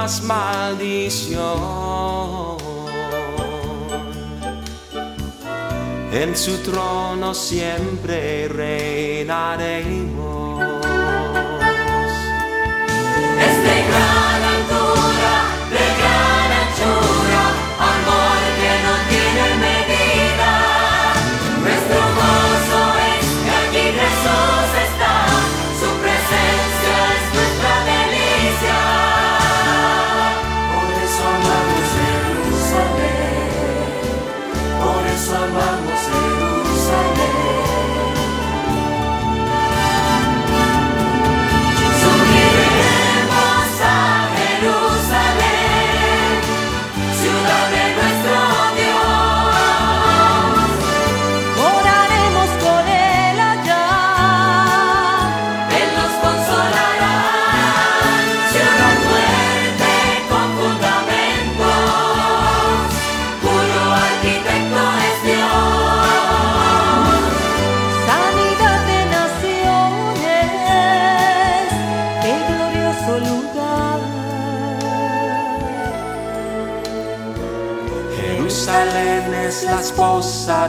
más maldición. En su trono siempre reinaremos.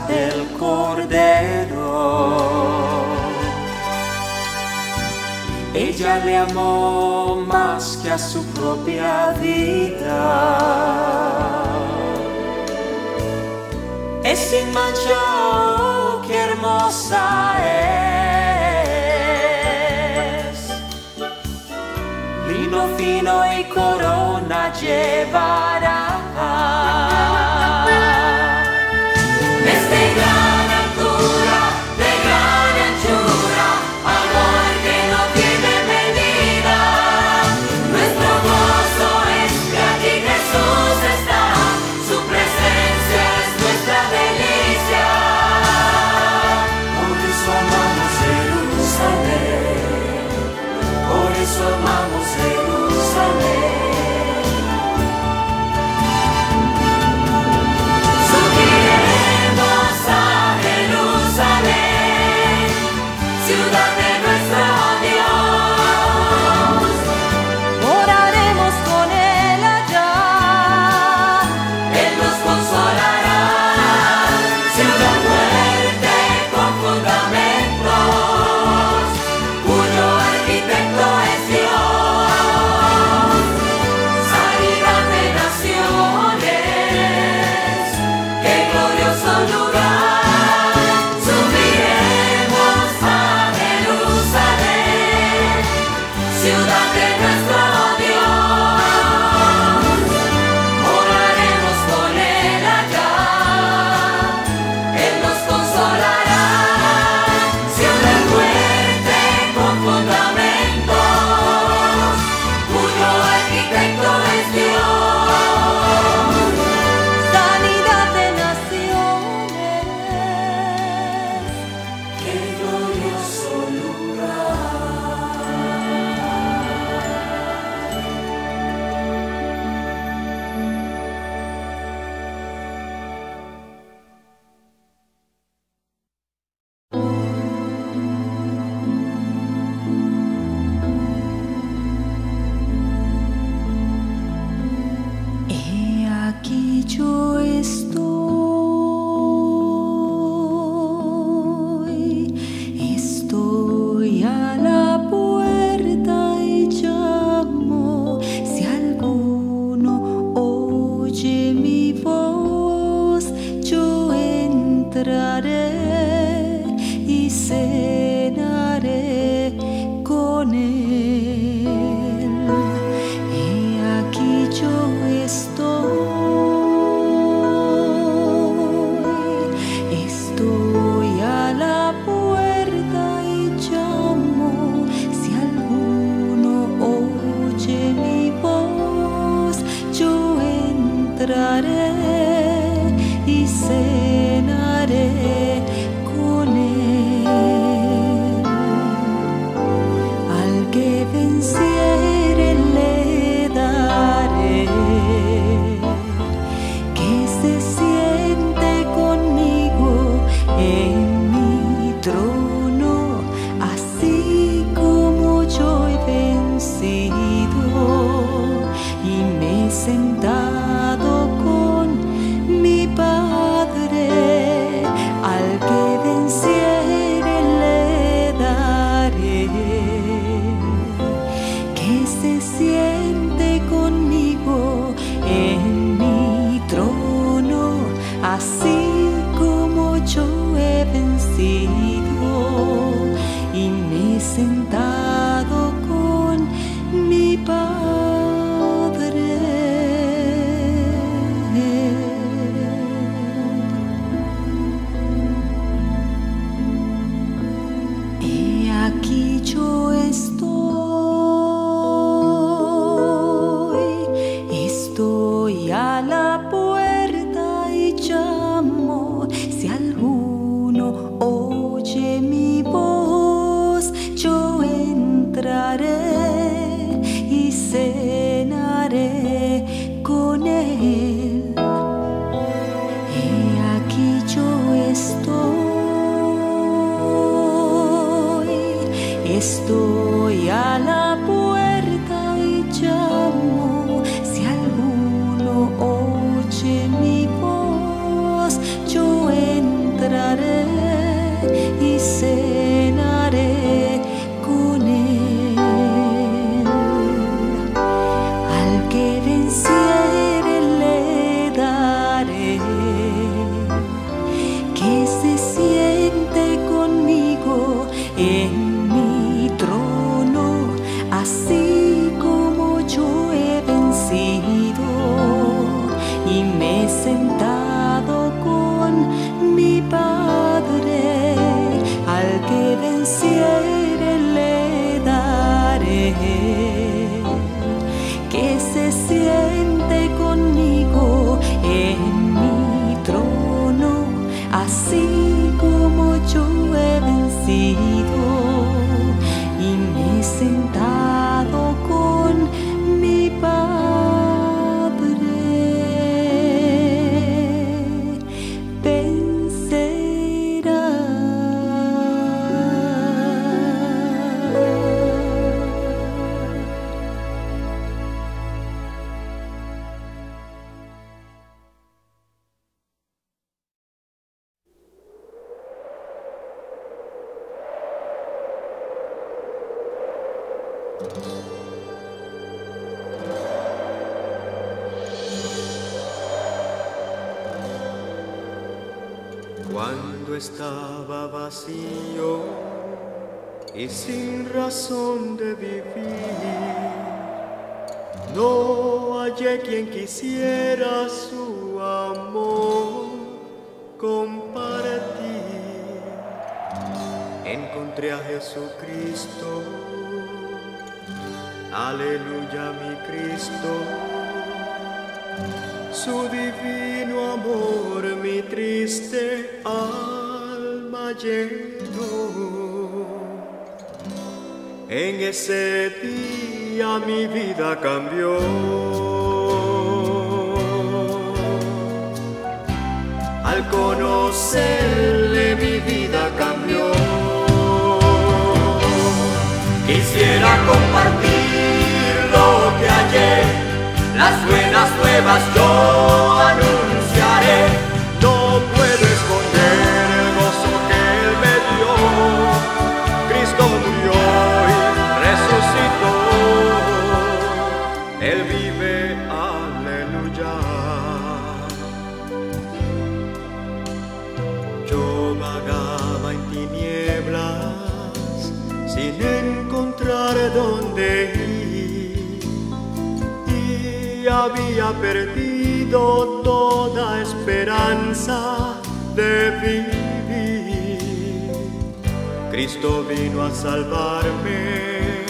del Cordero. Ella le amó más que a su propia vida. Es sin mancha, qué hermosa es. Lino fino y corona llevará. estaba vacío y sin razón de vivir. No hallé quien quisiera su amor compartir. Encontré a Jesucristo. Aleluya mi Cristo su divino amor mi triste alma. En ese día mi vida cambió. Al conocerle mi vida cambió. Quisiera compartir lo que ayer, las buenas nuevas yo anuncio. Había perdido toda esperanza de vivir. Cristo vino a salvarme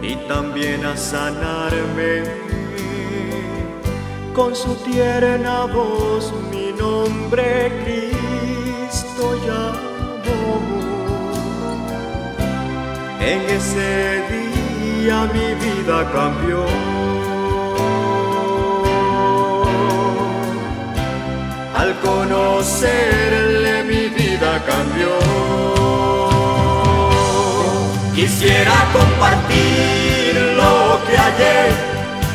y también a sanarme. Con su tierna voz mi nombre Cristo llamó. En ese día mi vida cambió. Al conocerle mi vida cambió. Quisiera compartir lo que hallé,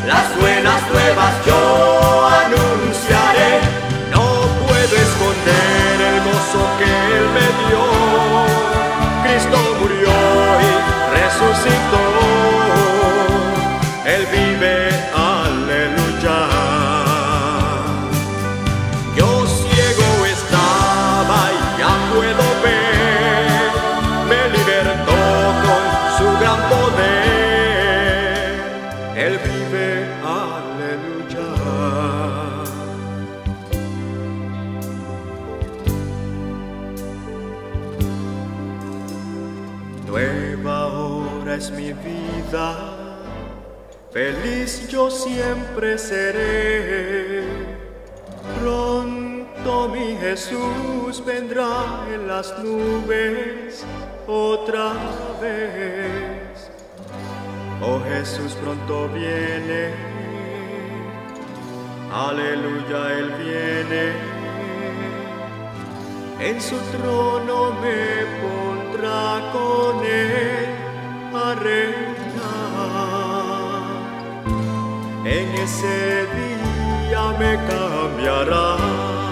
las buenas nuevas yo las nubes otra vez. Oh Jesús pronto viene, aleluya, Él viene. En su trono me pondrá con Él a reinar. En ese día me cambiará.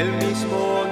El mismo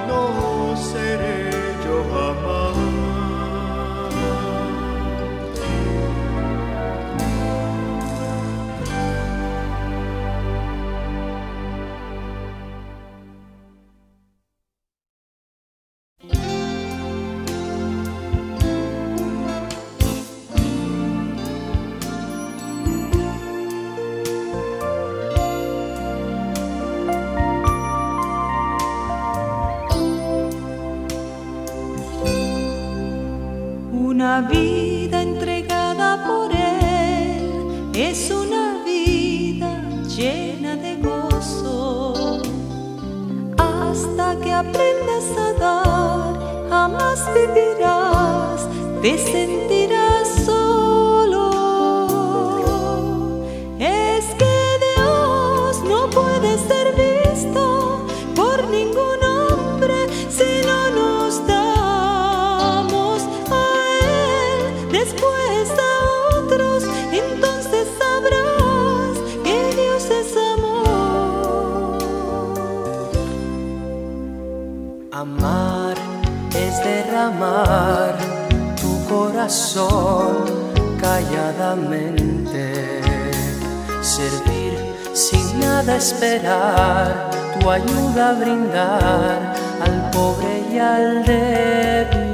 esperar, tu ayuda brindar al pobre y al débil.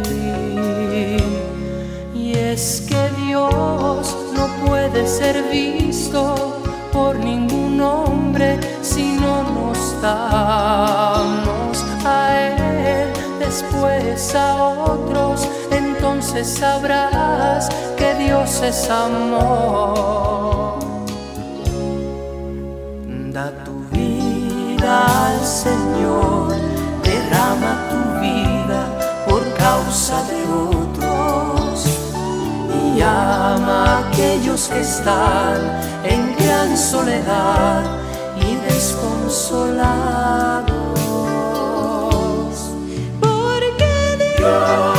Y es que Dios no puede ser visto por ningún hombre si no nos damos a Él, después a otros, entonces sabrás que Dios es amor. Señor, derrama tu vida por causa de otros y ama a aquellos que están en gran soledad y desconsolados. Porque Dios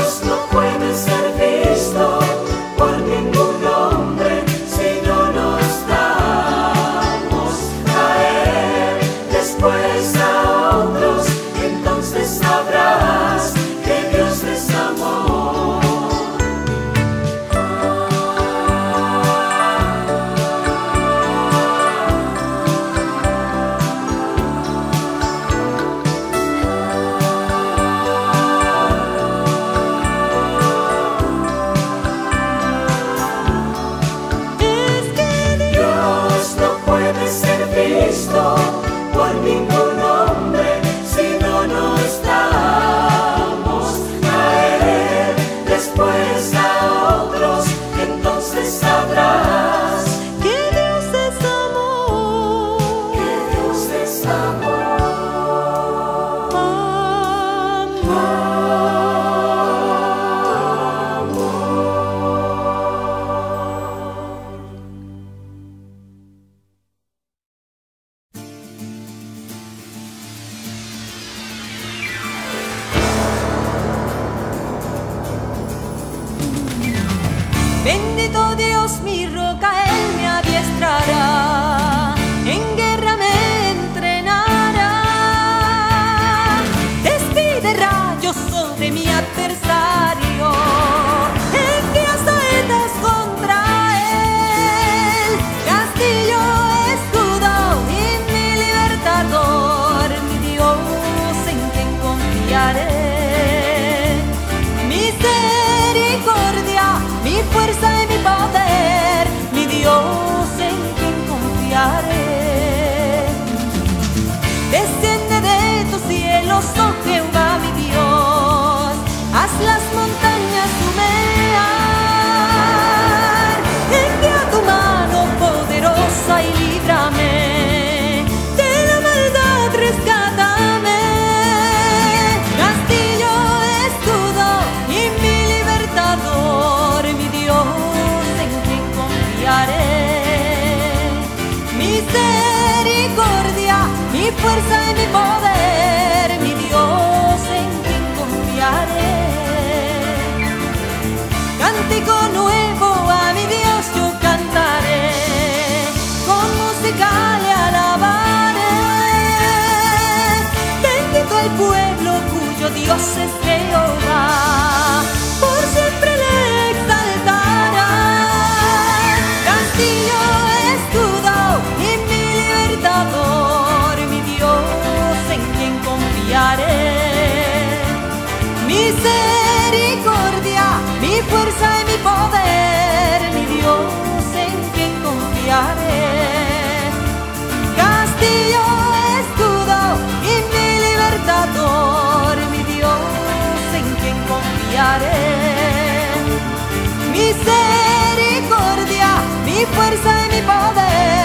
sido Dios mi ropa. Fuerza y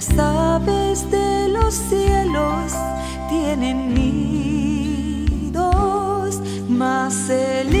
Las aves de los cielos tienen nidos, mas el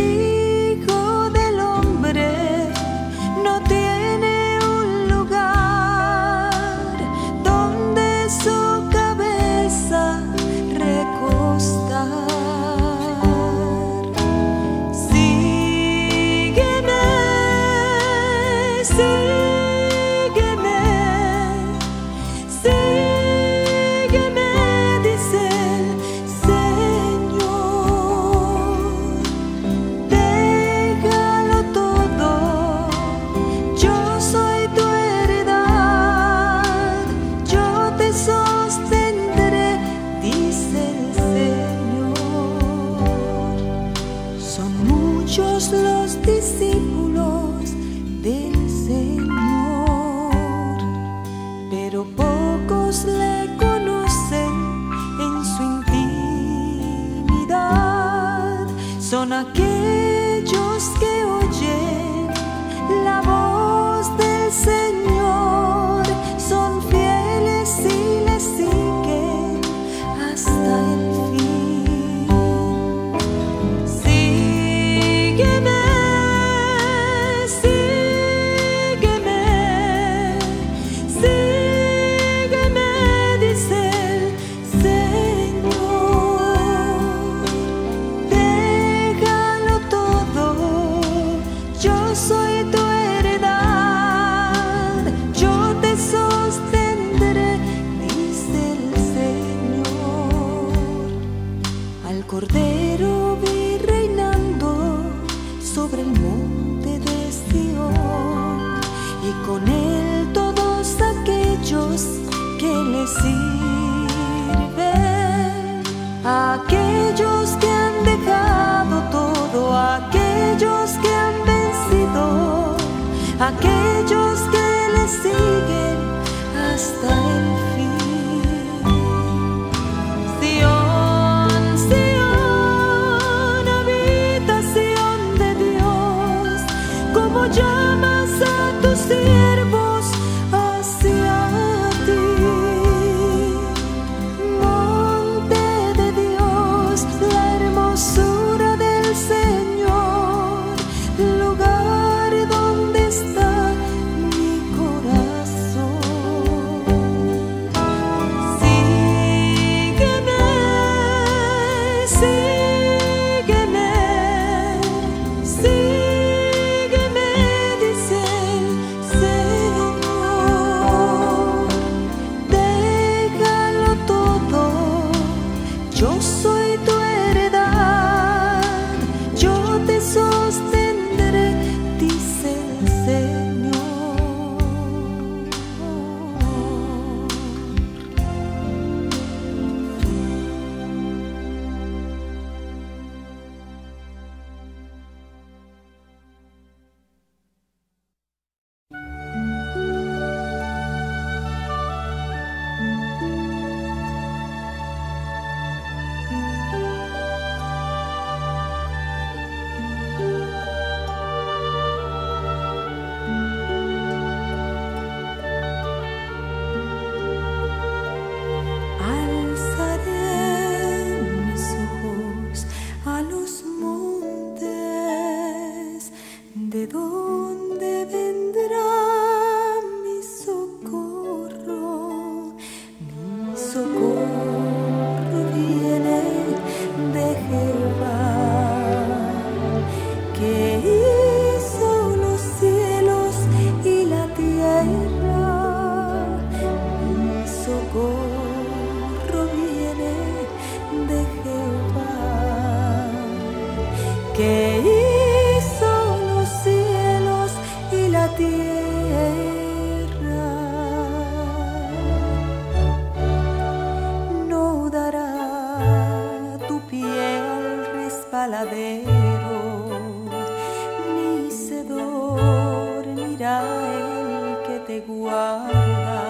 te guarda.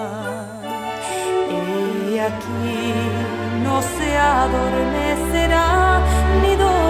Aquí no se adormecerá ni dormirá.